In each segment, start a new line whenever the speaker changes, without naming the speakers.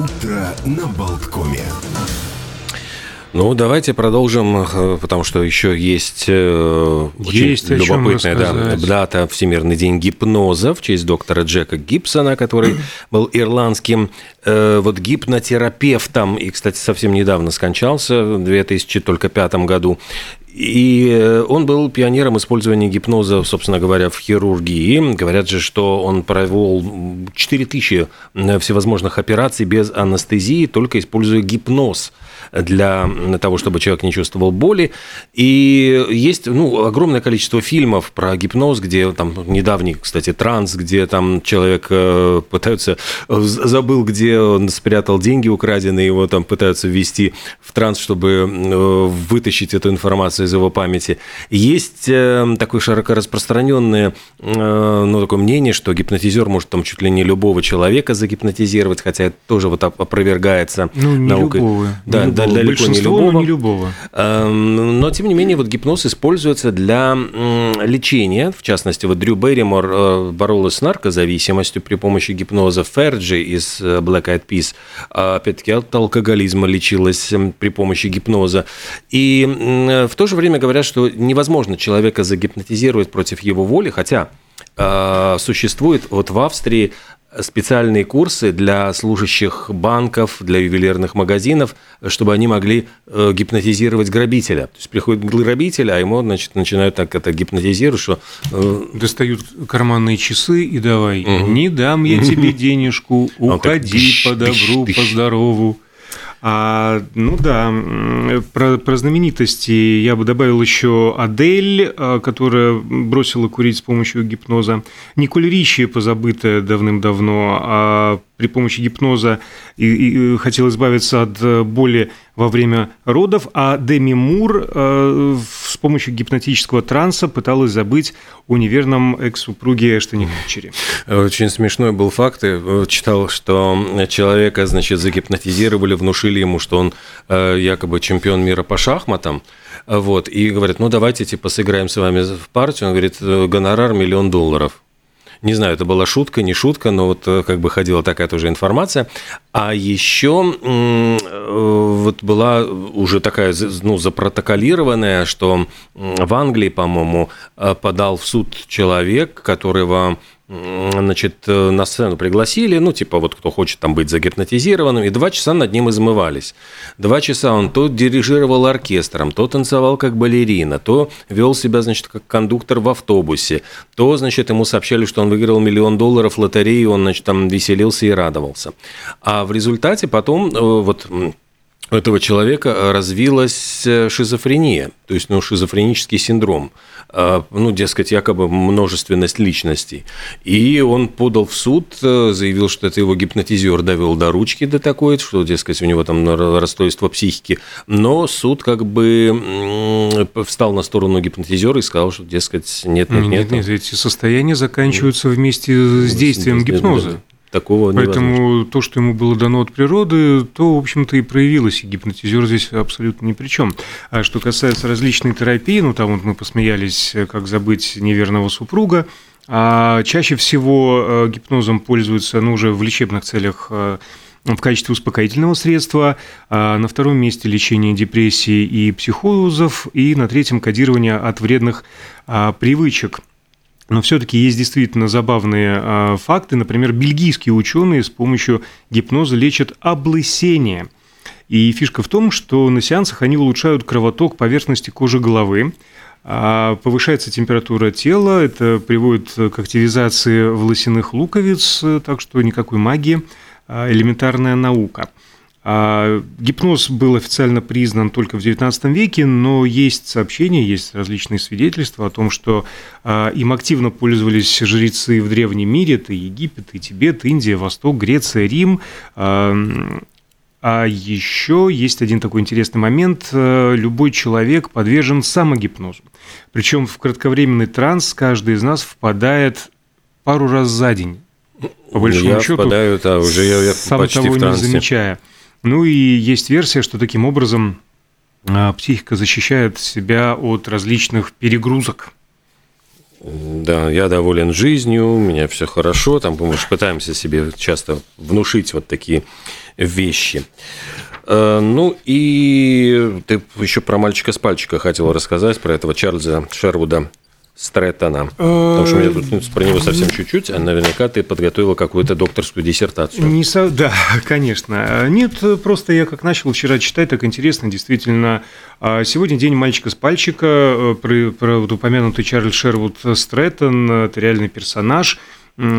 Утро на Болткоме.
Ну, давайте продолжим, э, потому что еще есть, э,
есть
очень любопытная да, дата Всемирный день гипноза в честь доктора Джека Гибсона, который был ирландским э, вот гипнотерапевтом и, кстати, совсем недавно скончался в 2005 году. И он был пионером использования гипноза, собственно говоря, в хирургии. Говорят же, что он провел 4000 всевозможных операций без анестезии, только используя гипноз для того, чтобы человек не чувствовал боли. И есть ну, огромное количество фильмов про гипноз, где там недавний, кстати, транс, где там человек э, пытаются, забыл, где он спрятал деньги украденные, его там пытаются ввести в транс, чтобы э, вытащить эту информацию из его памяти. Есть э, такое широко распространенное ну, такое мнение, что гипнотизер может там чуть ли не любого человека загипнотизировать, хотя это тоже вот опровергается
ну, не наукой. Любого.
Да,
не
да, далеко не любого.
не любого.
Эм, но, тем не менее, вот гипноз используется для лечения. В частности, вот Дрю Берримор э, боролась с наркозависимостью при помощи гипноза. Ферджи из э, Black Eyed Peas, а, опять-таки, от алкоголизма лечилась при помощи гипноза. И в то же время говорят, что невозможно человека загипнотизировать против его воли, хотя э, существует вот в Австрии специальные курсы для служащих банков, для ювелирных магазинов, чтобы они могли э, гипнотизировать грабителя. То есть приходит грабитель, а ему значит, начинают так это гипнотизировать, что...
Э, Достают карманные часы и давай, угу. не дам я тебе денежку, уходи по добру, по здорову. А, ну да, про, про знаменитости я бы добавил еще Адель, а, которая бросила курить с помощью гипноза. Николь Ричи, позабытая давным-давно, а при помощи гипноза и, и хотел избавиться от э, боли во время родов, а Деми Мур э, с помощью гипнотического транса пыталась забыть о неверном экс-супруге Эштоне Кутчере.
Очень смешной был факт. Я э, читал, что человека, значит, загипнотизировали, внушили ему, что он э, якобы чемпион мира по шахматам. Вот, и говорят, ну давайте типа сыграем с вами в партию. Он говорит, гонорар миллион долларов. Не знаю, это была шутка, не шутка, но вот э, как бы ходила такая тоже информация. А еще э, вот была уже такая, ну, запротоколированная, что в Англии, по-моему, э, подал в суд человек, которого значит, э, на сцену пригласили, ну, типа, вот кто хочет там быть загипнотизированным, и два часа над ним измывались. Два часа он то дирижировал оркестром, то танцевал как балерина, то вел себя, значит, как кондуктор в автобусе, то, значит, ему сообщали, что он выиграл миллион долларов лотереи, он, значит, там веселился и радовался. А в результате потом, э, вот у этого человека развилась э, шизофрения, то есть ну, шизофренический синдром, э, ну, дескать, якобы множественность личностей. И он подал в суд, э, заявил, что это его гипнотизер довел до ручки до такой, что, дескать, у него там расстройство психики. Но суд как бы встал на сторону гипнотизера и сказал, что, дескать, нет, нет, нет.
Нет, нет, эти состояния заканчиваются вместе с действием гипноза.
Такого
Поэтому невозможно. то, что ему было дано от природы, то, в общем-то, и проявилось. И гипнотизер здесь абсолютно ни при чем. А что касается различной терапии, ну, там вот мы посмеялись, как забыть неверного супруга, а чаще всего э, гипнозом пользуются, ну, уже в лечебных целях э, в качестве успокоительного средства, а на втором месте лечение депрессии и психозов, и на третьем кодирование от вредных а, привычек. Но все-таки есть действительно забавные э, факты. Например, бельгийские ученые с помощью гипноза лечат облысение. И фишка в том, что на сеансах они улучшают кровоток поверхности кожи головы, а повышается температура тела, это приводит к активизации волосяных луковиц, так что никакой магии, а элементарная наука. А гипноз был официально признан только в XIX веке, но есть сообщения, есть различные свидетельства о том, что а, им активно пользовались жрецы в древнем мире, это Египет, и Тибет, Индия, Восток, Греция, Рим. А, а еще есть один такой интересный момент. Любой человек подвержен самогипнозу. Причем в кратковременный транс каждый из нас впадает пару раз за день.
По большому я счету, впадаю, да, уже я, я
сам почти того в трансе. не замечая. Ну и есть версия, что таким образом а, психика защищает себя от различных перегрузок.
да, я доволен жизнью, у меня все хорошо, там мы пытаемся себе часто внушить вот такие вещи. Э, ну и ты еще про мальчика с пальчика хотел рассказать, про этого Чарльза Шервуда Стрэттона. Потому что у меня тут ну, про него совсем чуть-чуть, а наверняка ты подготовила какую-то докторскую диссертацию.
Не со... Да, конечно. Нет, просто я как начал вчера читать, так интересно, действительно. А сегодня день мальчика с пальчика, э, про, про вот упомянутый Чарльз Шервуд Стрэттон, это реальный персонаж –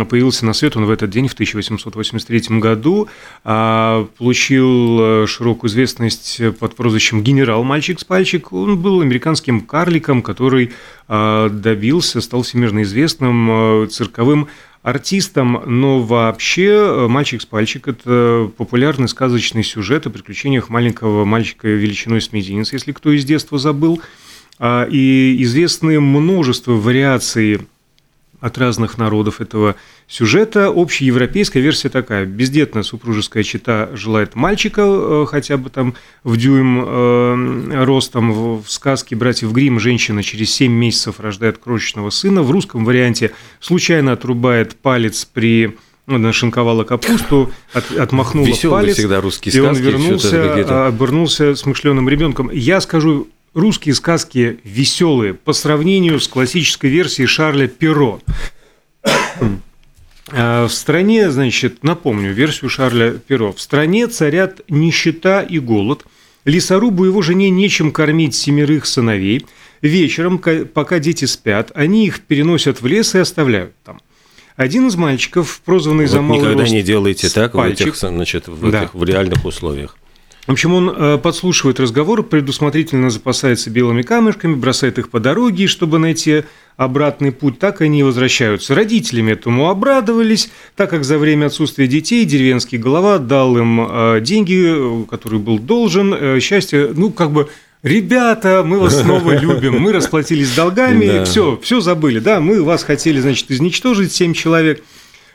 появился на свет он в этот день, в 1883 году, а, получил э, широкую известность под прозвищем «Генерал мальчик с пальчик». Он был американским карликом, который а, добился, стал всемирно известным э, цирковым артистом, но вообще э, «Мальчик с пальчик» – это популярный сказочный сюжет о приключениях маленького мальчика величиной с мизинец, если кто из детства забыл. А, и известны множество вариаций от разных народов этого сюжета. Общеевропейская версия такая. Бездетная супружеская чита желает мальчика э, хотя бы там в дюйм э, ростом. В сказке «Братьев Гримм» женщина через 7 месяцев рождает крошечного сына. В русском варианте случайно отрубает палец при ну, нашинковала капусту, от, отмахнула
Веселый
палец,
всегда русские
и он
сказки,
вернулся, обернулся смышленым ребенком. Я скажу русские сказки веселые по сравнению с классической версией Шарля Перо. А, в стране, значит, напомню версию Шарля Перо. В стране царят нищета и голод. Лесорубу его жене нечем кормить семерых сыновей. Вечером, пока дети спят, они их переносят в лес и оставляют там. Один из мальчиков, прозванный вот за малый
никогда
рост
не делайте так
пальчик,
в этих, значит, в,
Да.
этих, в реальных условиях.
В общем, он э, подслушивает разговор, предусмотрительно запасается белыми камешками, бросает их по дороге, чтобы найти обратный путь, так они и возвращаются. Родителями этому обрадовались, так как за время отсутствия детей деревенский голова дал им э, деньги, которые был должен. Э, Счастье, ну, как бы Ребята, мы вас снова любим, мы расплатились долгами,
Да.
все, все забыли, да, мы вас хотели, значит, изничтожить, семь человек.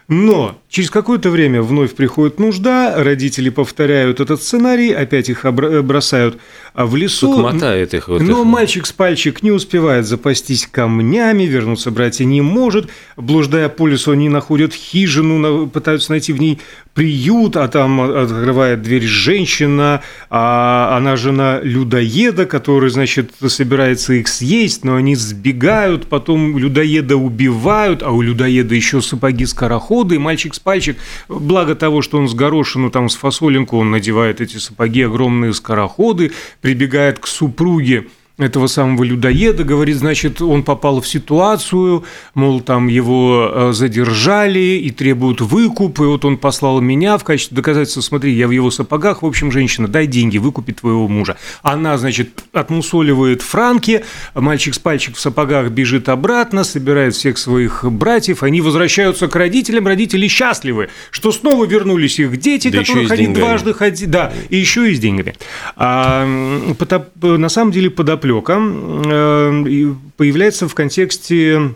Но через какое-то время вновь приходит нужда, родители повторяют этот сценарий, опять их обра- бросают а, в лесу.
Тут мотает их вот
Но
их.
мальчик с пальчик не успевает запастись камнями, вернуться братья не может. Блуждая по лесу, они находят хижину, пытаются найти в ней приют, а там открывает дверь женщина, а она жена людоеда, который, значит, собирается их съесть, но они сбегают, потом людоеда убивают, а у людоеда еще сапоги-скороходы, и мальчик с пальчик, благо того, что он с горошину, там, с фасолинку, он надевает эти сапоги, огромные скороходы, прибегает к супруге, этого самого людоеда, говорит, значит, он попал в ситуацию, мол, там его э, задержали и требуют выкуп, и вот он послал меня в качестве доказательства, смотри, я в его сапогах, в общем, женщина, дай деньги, выкупи твоего мужа. Она, значит, отмусоливает франки, мальчик с пальчик в сапогах бежит обратно, собирает всех своих братьев, они возвращаются к родителям, родители счастливы, что снова вернулись их дети,
Да
которых они дважды ходили, да, и еще и с деньгами. А, на самом деле подоплека э, появляется в контексте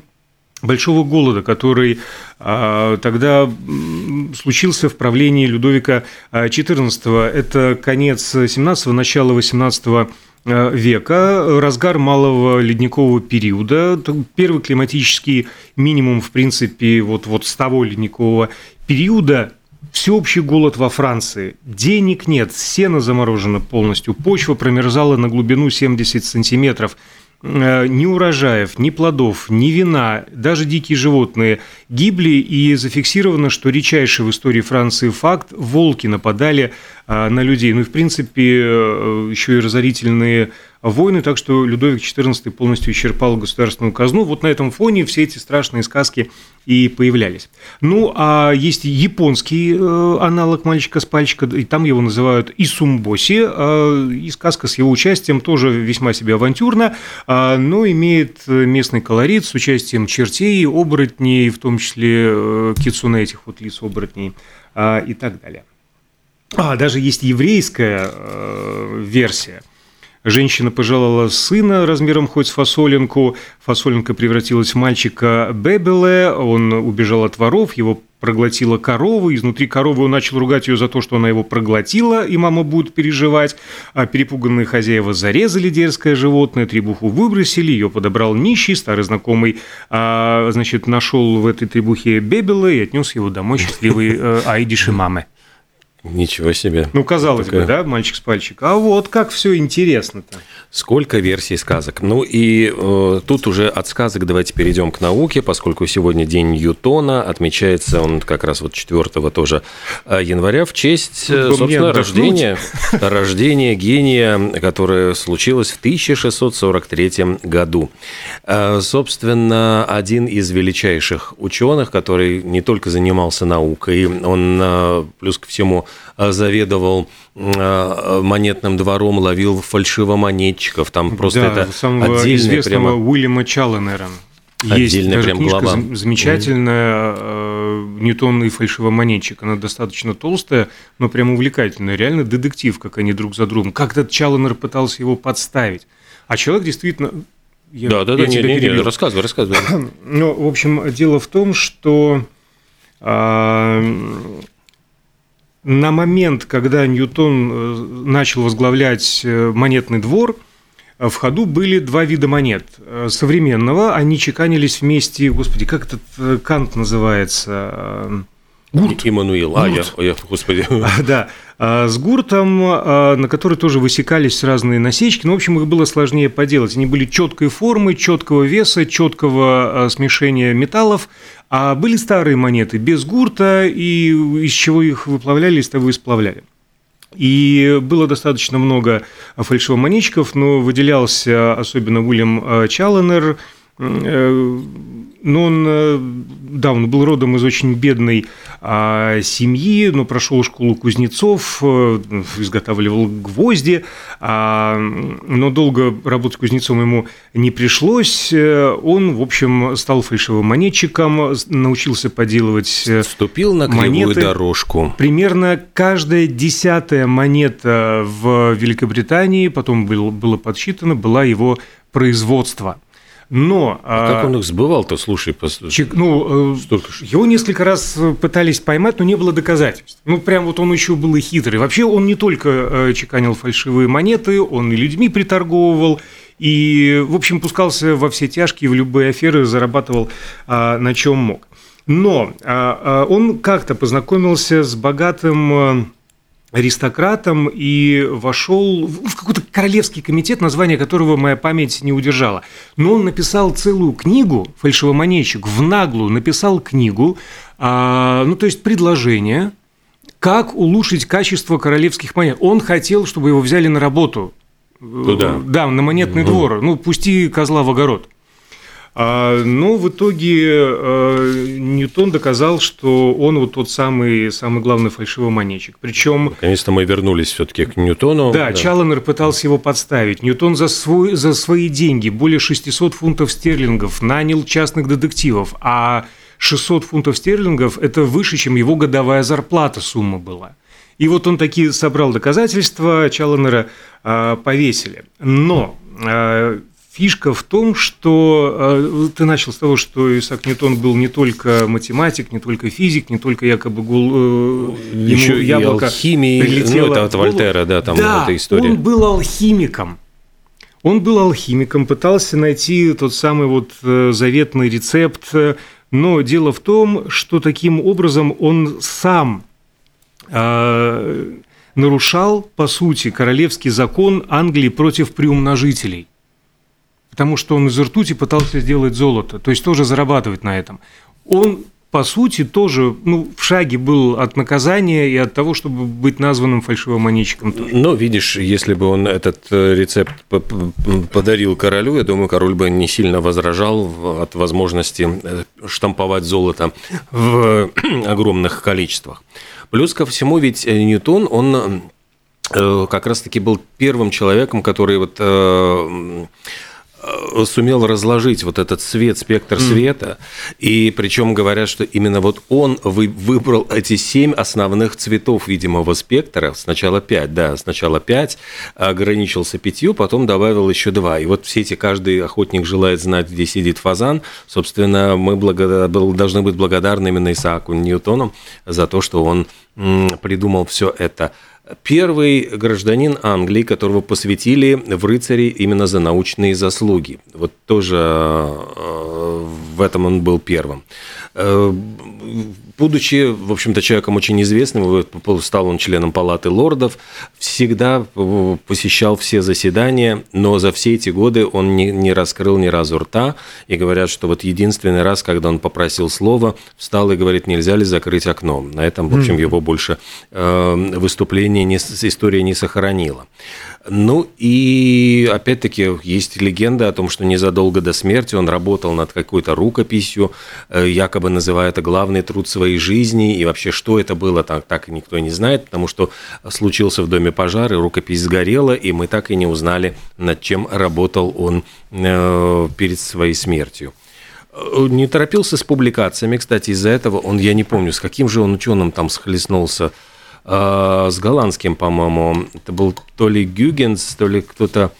большого голода, который а, тогда случился в правлении Людовика XIV. Это конец 17-го, начало 18 э, века, разгар малого ледникового периода, первый климатический минимум, в принципе, вот, вот с того ледникового периода Всеобщий голод во Франции. Денег нет, сено заморожено полностью, почва промерзала на глубину 70 сантиметров. Э, Ни урожаев, ни плодов, ни вина, даже дикие животные гибли, и зафиксировано, что редчайший в истории Франции факт – волки нападали а, на людей. Ну и, в принципе, э, еще и разорительные войны, так что Людовик XIV полностью исчерпал государственную казну. Вот на этом фоне все эти страшные сказки и появлялись. Ну, а есть японский э, аналог «Мальчика с пальчика», и там его называют Исумбоси, э, и сказка с его участием тоже весьма себе авантюрна, а, но имеет местный колорит с участием чертей, оборотней, в том числе э, кицуне этих вот лиц оборотней а, и так далее. А, даже есть еврейская э, версия. Женщина пожелала сына размером хоть с фасолинку. Фасолинка превратилась в мальчика Бебеле. Он убежал от воров, его проглотила корова, изнутри коровы он начал ругать ее за то, что она его проглотила, и мама будет переживать. А перепуганные хозяева зарезали дерзкое животное, требуху выбросили, ее подобрал нищий, старый знакомый, а, значит, нашел в этой требухе Бебела и отнес его домой счастливый э, Айдиши мамы.
Ничего себе.
Ну, казалось Такая... бы, да, мальчик с пальчика. А вот как все интересно-то.
Сколько версий сказок. Ну и э, тут уже от сказок давайте перейдем к науке, поскольку сегодня день Ньютона, отмечается он как раз вот 4 тоже э, января в честь, ну, собственно, рождения, рождения гения, которое случилось в 1643 году. Э, собственно, один из величайших ученых, который не только занимался наукой, он э, плюс ко всему заведовал монетным двором, ловил фальшивомонетчиков, там просто да, это
самого отдельная известного прямо... Уильяма Чалленера. Есть Отдельная даже прям книжка глава. замечательная mm. «Ньютон и фальшивомонетчик». Она достаточно толстая, но прям увлекательная. Реально детектив, как они друг за другом. Как этот Чалленер пытался его подставить. А человек действительно...
Я, да, да, я да, не, не, не, рассказывай, рассказывай.
Ну, в общем, дело в том, что а, на момент, когда Ньютон э, начал возглавлять э, монетный двор, э, в ходу были два вида монет. Современного, они чеканились вместе, господи, как этот кант называется?
Гурт. Иммануил. А, я, я, господи.
Да, а, с гуртом, а, на который тоже высекались разные насечки. Но, ну, в общем, их было сложнее поделать. Они были четкой формы, четкого веса, четкого а, смешения металлов. А были старые монеты без гурта, и из чего их выплавляли, из того и сплавляли. И было достаточно много фальшивомонетчиков, но выделялся особенно Уильям Чалленер – Э, но он, э, да, он был родом из очень бедной а, семьи, но прошел школу кузнецов, э, изготавливал гвозди, а, но долго работать кузнецом ему не пришлось. Он, в общем, стал фальшивым монетчиком, научился поделывать
Вступил на кривую монеты. дорожку.
Примерно каждая десятая монета в Великобритании, потом было подсчитано, была его производство – но...
А как а, он их сбывал-то, слушай,
чек, ну, э, Столько его несколько раз пытались поймать, но не было доказательств. Ну, прям вот он еще был и хитрый. Вообще он не только э, чеканил фальшивые монеты, он и людьми приторговывал, и, в общем, пускался во все тяжкие, в любые аферы, зарабатывал а, на чем мог. Но а, он как-то познакомился с богатым аристократом и вошел в какой-то королевский комитет, название которого моя память не удержала. Но он написал целую книгу, фальшивомонетчик, в наглую написал книгу, а, ну, то есть предложение, как улучшить качество королевских монет. Он хотел, чтобы его взяли на работу.
Туда?
Да, на монетный угу. двор. Ну, пусти козла в огород. А, но в итоге э, Ньютон доказал, что он вот тот самый, самый главный фальшивомонетчик. Причем...
Наконец-то мы вернулись все-таки к Ньютону.
Да, да, Чалленер пытался его подставить. Ньютон за, свой, за свои деньги, более 600 фунтов стерлингов, нанял частных детективов, а 600 фунтов стерлингов – это выше, чем его годовая зарплата сумма была. И вот он такие собрал доказательства, Чалленера э, повесили. Но э, Фишка в том, что э, ты начал с того, что Исаак Ньютон был не только математик, не только физик, не только якобы гул,
э, Еще ему яблоко алхимии, ну, это от Вольтера, да, там
да,
эта история.
он был алхимиком. Он был алхимиком, пытался найти тот самый вот э, заветный рецепт, но дело в том, что таким образом он сам нарушал, по сути, королевский закон Англии против приумножителей потому что он из ртути пытался сделать золото, то есть тоже зарабатывать на этом. Он по сути, тоже ну, в шаге был от наказания и от того, чтобы быть названным фальшивомонетчиком.
Но, видишь, если бы он этот э, рецепт подарил королю, я думаю, король бы не сильно возражал от возможности э, штамповать золото в огромных количествах. Плюс ко всему, ведь Ньютон, он э, как раз-таки был первым человеком, который вот Э, сумел разложить вот этот свет, спектр mm. света, и причем говорят, что именно вот он вы, выбрал эти семь основных цветов видимого спектра, сначала пять, да, сначала пять, ограничился пятью, потом добавил еще два, и вот все эти, каждый охотник желает знать, где сидит фазан, собственно, мы благодар, должны быть благодарны именно Исааку Ньютону за то, что он придумал все это первый гражданин Англии, которого посвятили в рыцари именно за научные заслуги. Вот тоже э, в этом он был первым. Э, будучи, в общем-то, человеком очень известным, стал он членом Палаты лордов, всегда посещал все заседания, но за все эти годы он не, не раскрыл ни разу рта, и говорят, что вот единственный раз, когда он попросил слова, встал и говорит, нельзя ли закрыть окно. На этом, в общем, его больше э, выступление, не, история не сохранила. Ну и опять-таки есть легенда о том, что незадолго до смерти он работал над какой-то рукописью, э, якобы называя это главный труд своей жизни, и вообще что это было, так, так никто не знает, потому что случился в доме пожар, и рукопись сгорела, и мы так и не узнали, над чем работал он э, перед своей смертью э, не торопился с публикациями, кстати, из-за этого он, я не помню, с каким же он ученым там схлестнулся, а, с голландским, по-моему. Это был то ли Гюгенс, то ли кто-то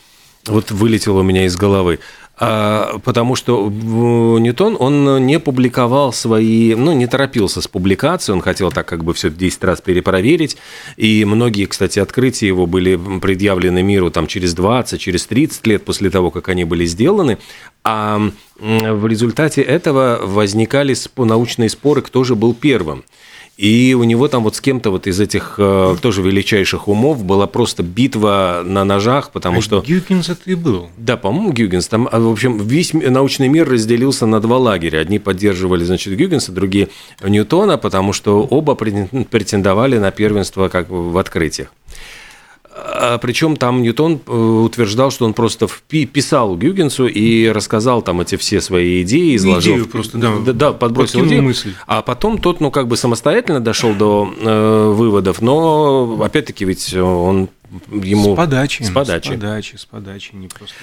вот вылетел у меня из головы. А, потому что Ньютон, он не публиковал свои, ну, не торопился с публикацией, он хотел так как бы все 10 раз перепроверить, и многие, кстати, открытия его были предъявлены миру там через 20, через 30 лет после того, как они были сделаны, а в результате этого возникали научные споры, кто же был первым. И у него там вот с кем-то вот из этих э, тоже величайших умов была просто битва на ножах, потому а что...
Гюгенс это и был.
Да, по-моему, Гюгенс. Там, а, в общем, весь научный мир разделился на два лагеря. Одни поддерживали, значит, Гюгенса, другие Ньютона, потому что оба претендовали на первенство как в открытиях. А причем там Ньютон э, утверждал, что он просто писал Гюгенсу и рассказал там эти все свои идеи, изложил.
Идею просто, да.
Да, да подбросил идею. мысль. А потом тот, ну, как бы самостоятельно дошел до э, выводов, но опять-таки ведь он ему...
С подачи.
С подачи. С
подачи, с подачи, не просто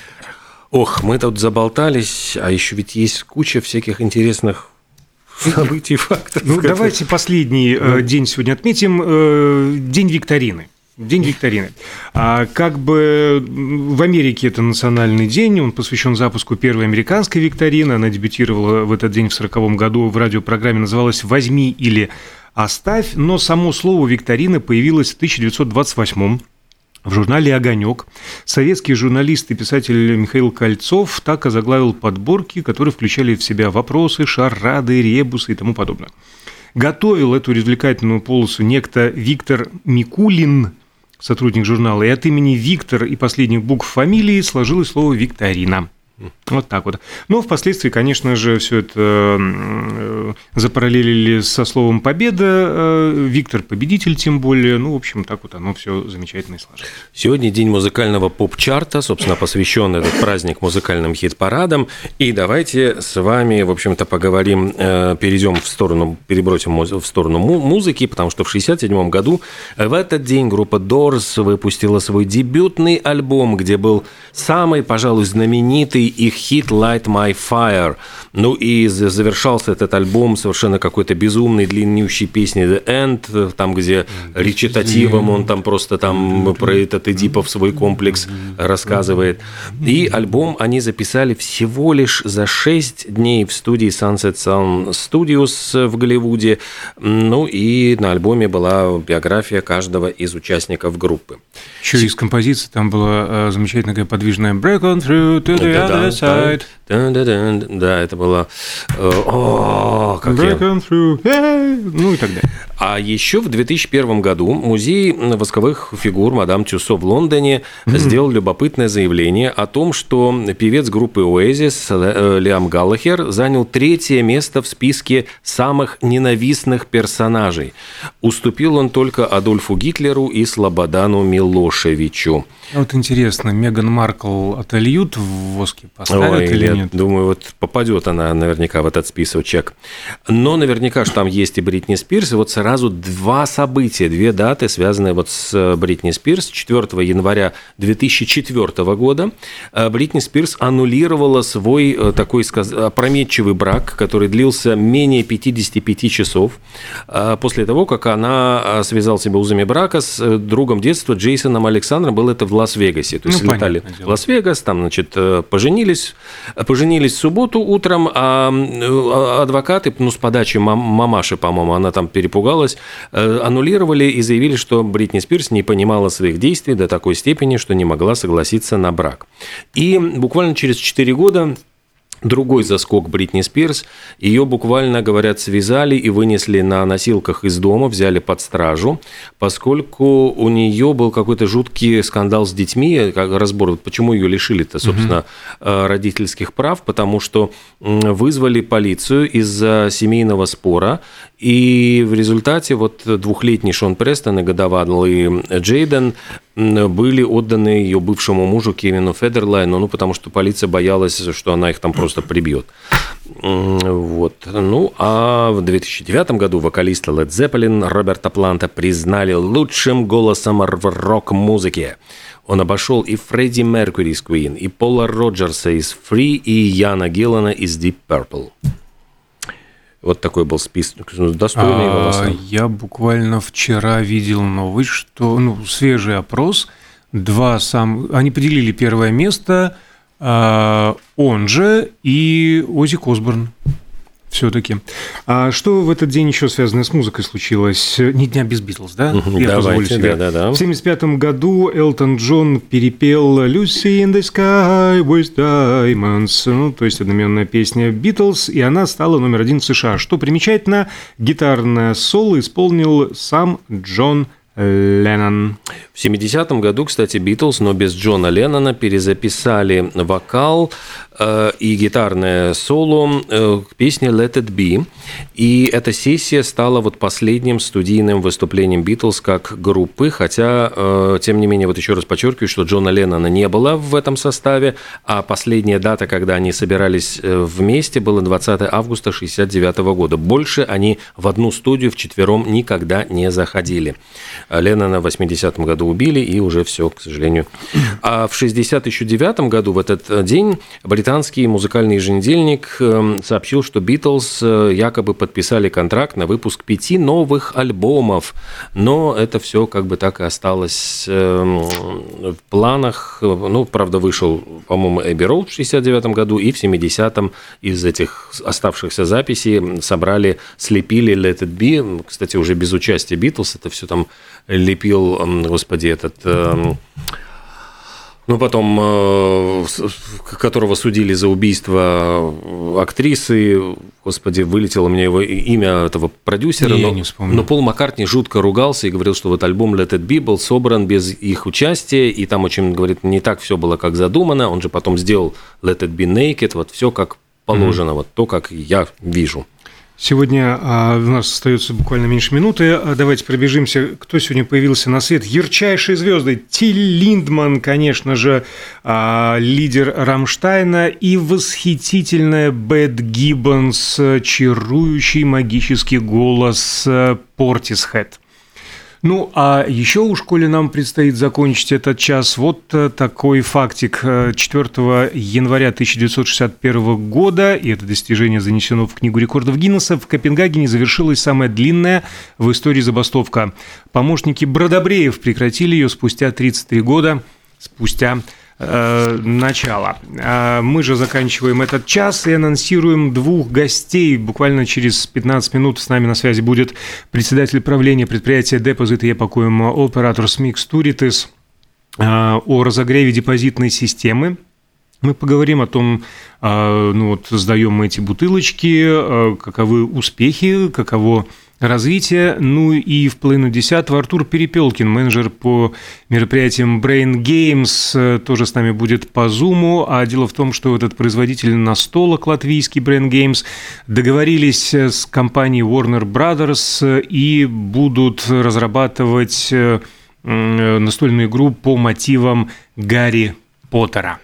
Ох, мы тут заболтались, а еще ведь есть куча всяких интересных событий, фактов.
Ну, давайте последний ну. день сегодня отметим, э, день викторины. День викторины. А как бы в Америке это национальный день, он посвящен запуску первой американской викторины. Она дебютировала в этот день в 1940 году в радиопрограмме, называлась «Возьми или оставь», но само слово «викторина» появилось в 1928 в журнале «Огонек». Советский журналист и писатель Михаил Кольцов так озаглавил подборки, которые включали в себя вопросы, шарады, ребусы и тому подобное. Готовил эту развлекательную полосу некто Виктор Микулин – сотрудник журнала, и от имени Виктор и последних букв фамилии сложилось слово «викторина». Вот так вот. Но впоследствии, конечно же, все это э, запараллелили со словом «победа». Э, Виктор победитель, тем более. Ну, в общем, так вот оно все замечательно и сложилось.
Сегодня день музыкального поп-чарта, собственно, посвящен этот праздник музыкальным хит-парадам. И давайте с вами, в общем-то, поговорим, э, перейдем в сторону, перебросим в сторону музыки, потому что в 1967 году в этот день группа Doors выпустила свой дебютный альбом, где был самый, пожалуй, знаменитый их хит «Light My Fire». Ну и завершался этот альбом совершенно какой-то безумной длиннющей песней «The End», там, где речитативом он там просто там про этот Эдипов свой комплекс рассказывает. И альбом они записали всего лишь за 6 дней в студии Sunset Sound Studios в Голливуде. Ну и на альбоме была биография каждого из участников группы.
Еще из композиции там была э, замечательная подвижная «Break on through to the other side».
Да, это было... Э, о, как
Break through, ну и так далее.
А еще в 2001 году музей восковых фигур мадам Тюсо в Лондоне mm-hmm. сделал любопытное заявление о том, что певец группы Oasis э, Лиам Галлахер занял третье место в списке самых ненавистных персонажей. Уступил он только Адольфу Гитлеру и Слободану Милошевичу.
А вот интересно, Меган Маркл отольют в воске все-таки поставят Ой, или нет? нет?
Думаю, вот попадет она наверняка в этот списочек. Но наверняка, что там есть и Бритни Спирс. И вот сразу два события, две даты, связанные вот с Бритни Спирс. 4 января 2004 года э, Бритни Спирс аннулировала свой э, такой опрометчивый брак, который длился менее 55 часов, э, после того, как она связала себя узами брака с другом детства Джейсоном Александром. Было это в Лас-Вегасе. То есть ну, летали в Лас-Вегас, там, значит, э, поженились, поженились в субботу утром, а, а адвокаты, ну, с подачи мам, мамаши, по-моему, она там перепугалась, э, аннулировали и заявили, что Бритни Спирс не понимала своих действий до такой степени, что не могла согласиться на брак. И буквально через 4 года Другой заскок Бритни Спирс. Ее буквально, говорят, связали и вынесли на носилках из дома, взяли под стражу, поскольку у нее был какой-то жуткий скандал с детьми, как разбор, почему ее лишили-то, собственно, угу. родительских прав, потому что вызвали полицию из-за семейного спора, и в результате вот двухлетний Шон Престон и годовалый Джейден были отданы ее бывшему мужу Кевину Федерлайну, ну, потому что полиция боялась, что она их там просто прибьет. Вот. Ну, а в 2009 году вокалиста Led Zeppelin Роберта Планта признали лучшим голосом в рок-музыке. Он обошел и Фредди Меркьюри из Queen, и Пола Роджерса из Free, и Яна Гиллана из Deep Purple. Вот такой был список, ну, достойный а,
Я буквально вчера видел новость, что ну, свежий опрос, два сам, они поделили первое место, а, он же и Ози Косборн все-таки. А что в этот день еще связано с музыкой случилось? Не дня без Битлз, да?
Угу, Я давайте, себе. Да, да, да.
В 1975 году Элтон Джон перепел «Lucy in the sky with diamonds», ну, то есть одноименная песня Битлз, и она стала номер один в США. Что примечательно, гитарное соло исполнил сам Джон Леннон.
В 70-м году, кстати, Битлз, но без Джона Леннона, перезаписали вокал и гитарное соло э, к песне «Let It Be». И эта сессия стала вот последним студийным выступлением Битлз как группы, хотя, э, тем не менее, вот еще раз подчеркиваю, что Джона Леннона не было в этом составе, а последняя дата, когда они собирались вместе, была 20 августа 1969 года. Больше они в одну студию вчетвером никогда не заходили. Леннона в 80-м году убили, и уже все, к сожалению. А в 69 году, в этот день, британский музыкальный еженедельник эм, сообщил, что Битлз э, якобы подписали контракт на выпуск пяти новых альбомов, но это все как бы так и осталось эм, в планах. Ну, правда, вышел, по-моему, Эбби Роуд в 69 году, и в 70-м из этих оставшихся записей собрали, слепили Let It Be, кстати, уже без участия Битлз, это все там лепил, господи, этот ну, потом, э, которого судили за убийство актрисы, господи, вылетело мне его имя этого продюсера,
не,
но,
я не вспомню.
но Пол Маккартни жутко ругался и говорил, что вот альбом Let It Be был собран без их участия, и там очень, говорит, не так все было, как задумано, он же потом сделал Let It Be Naked, вот все как положено, mm-hmm. вот то, как я вижу.
Сегодня а, у нас остается буквально меньше минуты. А, давайте пробежимся. Кто сегодня появился на свет? Ярчайшие звезды. Тиль Линдман, конечно же, а, лидер Рамштайна и восхитительная Бет Гиббонс, чарующий магический голос Портисхед. Ну, а еще у школе нам предстоит закончить этот час. Вот э, такой фактик. 4 э, января 1961 года, и это достижение занесено в Книгу рекордов Гиннесса, в Копенгагене завершилась самая длинная в истории забастовка. Помощники Бродобреев прекратили ее спустя 33 года, спустя э, начала. А мы же заканчиваем этот час и анонсируем двух гостей. Буквально через 15 минут с нами на связи будет председатель правления предприятия «Депозит» и «Епакуем» оператор СМИК «Стуритес» о разогреве депозитной системы мы поговорим о том, а, ну вот сдаем мы эти бутылочки, а, каковы успехи, каково развитие. Ну и в половину десятого Артур Перепелкин, менеджер по мероприятиям Brain Games, тоже с нами будет по Зуму. А дело в том, что этот производитель настолок латвийский Brain Games договорились с компанией Warner Brothers и будут разрабатывать настольную игру по мотивам Гарри Поттера.